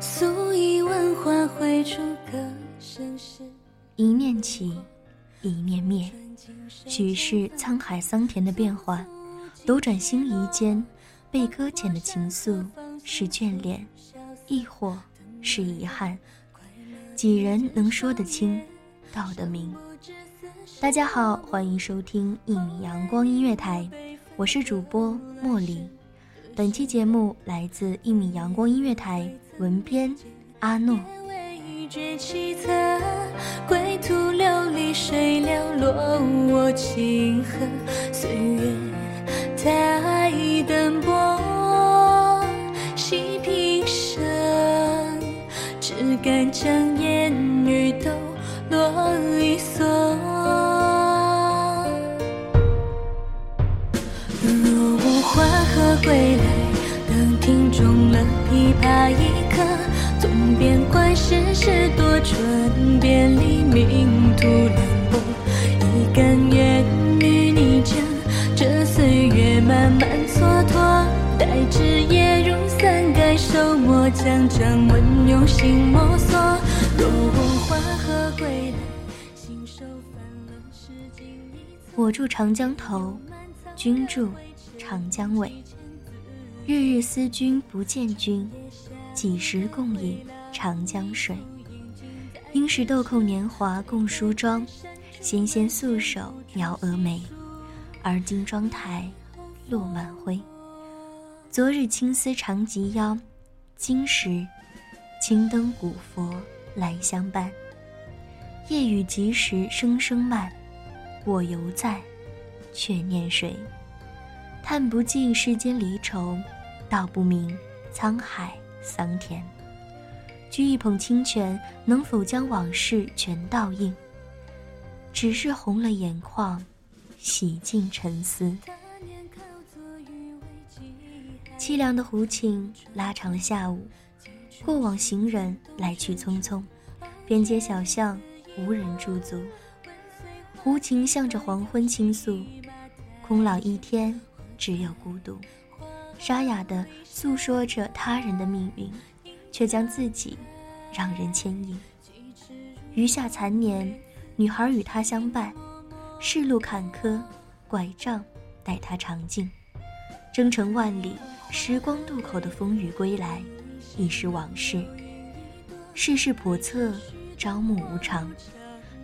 素衣问花绘出个盛世，一念起，一念灭，许是沧海桑田的变幻，斗转星移间，被搁浅的情愫是眷恋，亦或是遗憾？几人能说得清，道得明？大家好，欢迎收听一米阳光音乐台，我是主播茉莉。本期节目来自一米阳光音乐台，文编阿诺。味觉奇特，归途流离谁寥落我情河，岁月太奔波，将掌纹用心摸索。若我花荷归来，信手翻了诗经。我住长江头，君住长江尾。日日思君不见君，几时共饮长江水？应是豆蔻年华共梳妆，纤纤素手描蛾眉。而今妆台落满灰。昨日青丝长及腰，今时青灯古佛来相伴。夜雨及时声声慢，我犹在，却念谁？叹不尽世间离愁，道不明沧海桑田。掬一捧清泉，能否将往事全倒映？只是红了眼眶，洗尽沉思。凄凉的胡琴拉长了下午，过往行人来去匆匆，边街小巷无人驻足。胡琴向着黄昏倾诉，空老一天，只有孤独。沙哑的诉说着他人的命运，却将自己让人牵引。余下残年，女孩与他相伴，世路坎坷，拐杖带他尝尽。征程万里，时光渡口的风雨归来，已是往事。世事叵测，朝暮无常，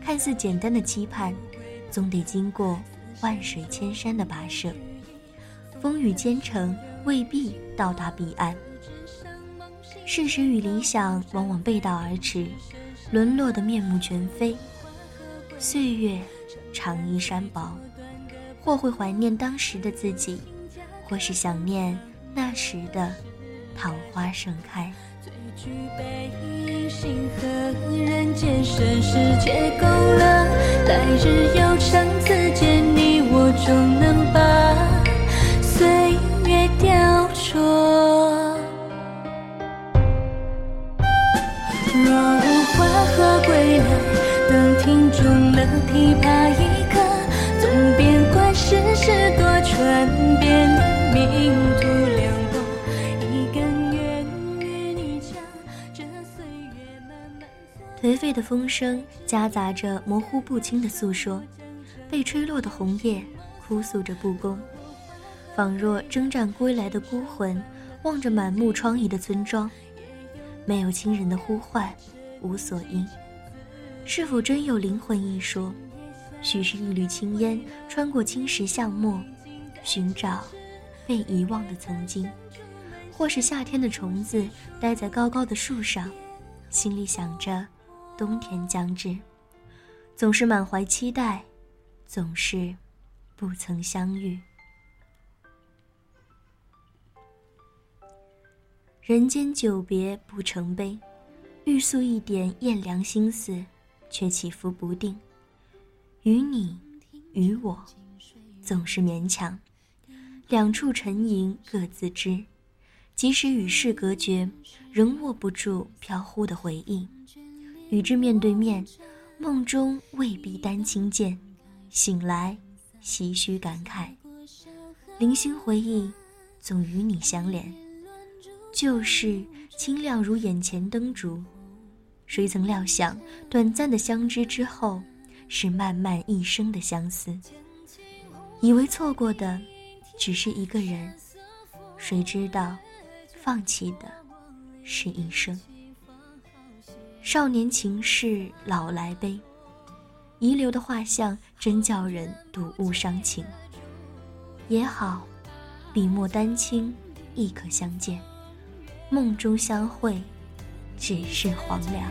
看似简单的期盼，总得经过万水千山的跋涉。风雨兼程，未必到达彼岸。事实与理想往往背道而驰，沦落的面目全非。岁月长衣衫薄，或会怀念当时的自己，或是想念那时的桃花盛开。最具悲心和人间盛世结够了，来日有长，此间你我终能废的风声夹杂着模糊不清的诉说，被吹落的红叶哭诉着不公，仿若征战归来的孤魂，望着满目疮痍的村庄，没有亲人的呼唤，无所依。是否真有灵魂一说？许是一缕青烟穿过青石巷陌，寻找被遗忘的曾经，或是夏天的虫子待在高高的树上，心里想着。冬天将至，总是满怀期待，总是不曾相遇。人间久别不成悲，欲诉一点燕凉心思，却起伏不定。与你，与我，总是勉强。两处沉吟各自知，即使与世隔绝，仍握不住飘忽的回忆。与之面对面，梦中未必丹青见，醒来唏嘘感慨。零星回忆，总与你相连。旧事清亮如眼前灯烛，谁曾料想，短暂的相知之后，是漫漫一生的相思。以为错过的，只是一个人，谁知道，放弃的，是一生。少年情事老来悲，遗留的画像真叫人睹物伤情。也好，笔墨丹青亦可相见，梦中相会，只是黄粱。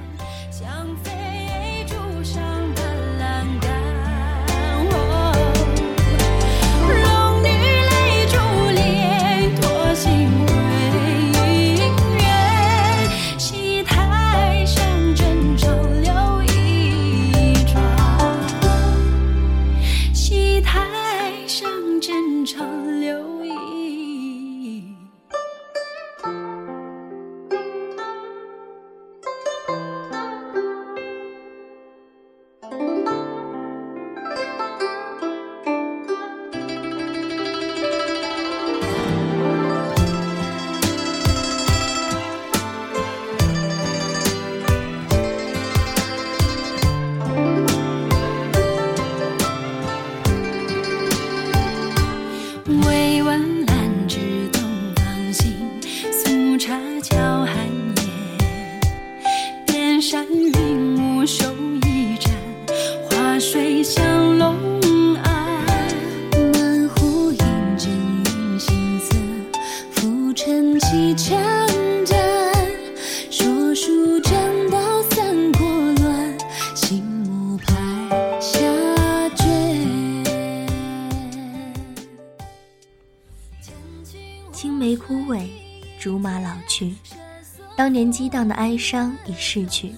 山云雾收一盏，花水向龙岸。满湖映阵云行色，浮沉起枪战。说书正道三国乱，醒目拍下卷。青梅枯萎，竹马老去，当年激荡的哀伤已逝去，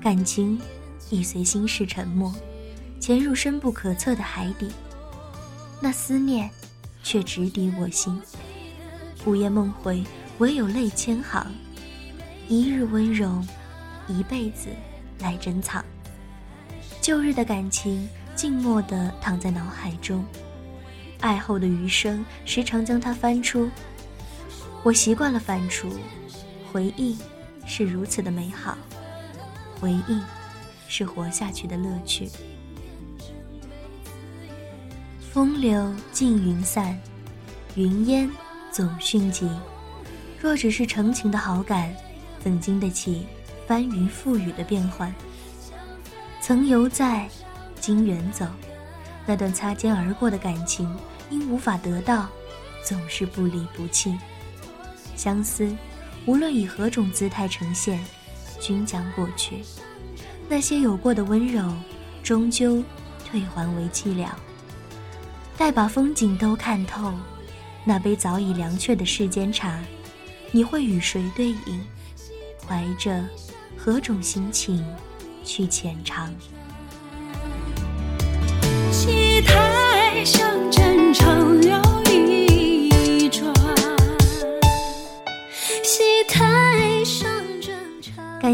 感情已随心事沉没，潜入深不可测的海底。那思念，却直抵我心。午夜梦回，唯有泪千行。一日温柔，一辈子来珍藏。旧日的感情，静默地躺在脑海中。爱后的余生，时常将它翻出。我习惯了翻出，回忆是如此的美好，回忆是活下去的乐趣。风流尽云散，云烟总迅疾。若只是成情的好感，怎经得起翻云覆雨的变幻？曾犹在，今远走。那段擦肩而过的感情，因无法得到，总是不离不弃。相思，无论以何种姿态呈现，均将过去。那些有过的温柔，终究退还为寂寥。待把风景都看透，那杯早已凉却的世间茶，你会与谁对饮？怀着何种心情去浅尝？